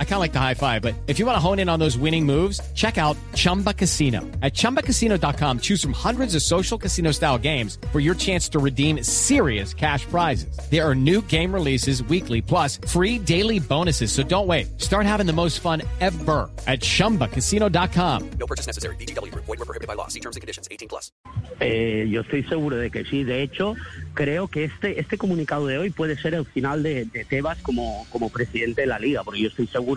I kind of like the high five, but if you want to hone in on those winning moves, check out Chumba Casino. At ChumbaCasino.com, choose from hundreds of social casino style games for your chance to redeem serious cash prizes. There are new game releases weekly, plus free daily bonuses. So don't wait. Start having the most fun ever at ChumbaCasino.com. No purchase necessary. VGW. Void were prohibited by law. See terms and conditions. 18 plus. Eh, yo estoy seguro de que sí. De hecho, creo que este, este comunicado de hoy puede ser el final de, de Tebas como, como presidente de la liga, porque yo estoy seguro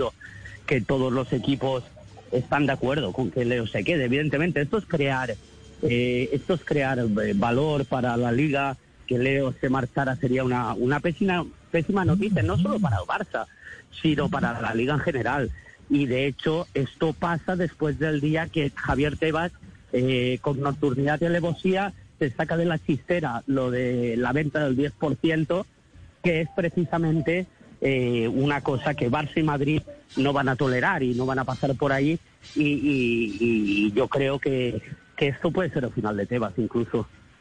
que todos los equipos están de acuerdo con que Leo se quede. Evidentemente, esto es crear, eh, esto es crear eh, valor para la liga. Que Leo se marchara sería una, una pésima, pésima noticia, no solo para el Barça, sino para la liga en general. Y de hecho, esto pasa después del día que Javier Tebas, eh, con nocturnidad y alevosía, se saca de la chistera lo de la venta del 10%, que es precisamente eh, una cosa que Barça y Madrid no van a tolerar y no van a pasar por ahí. Y, y- yo creo que, que esto puede ser el final de Tebas incluso.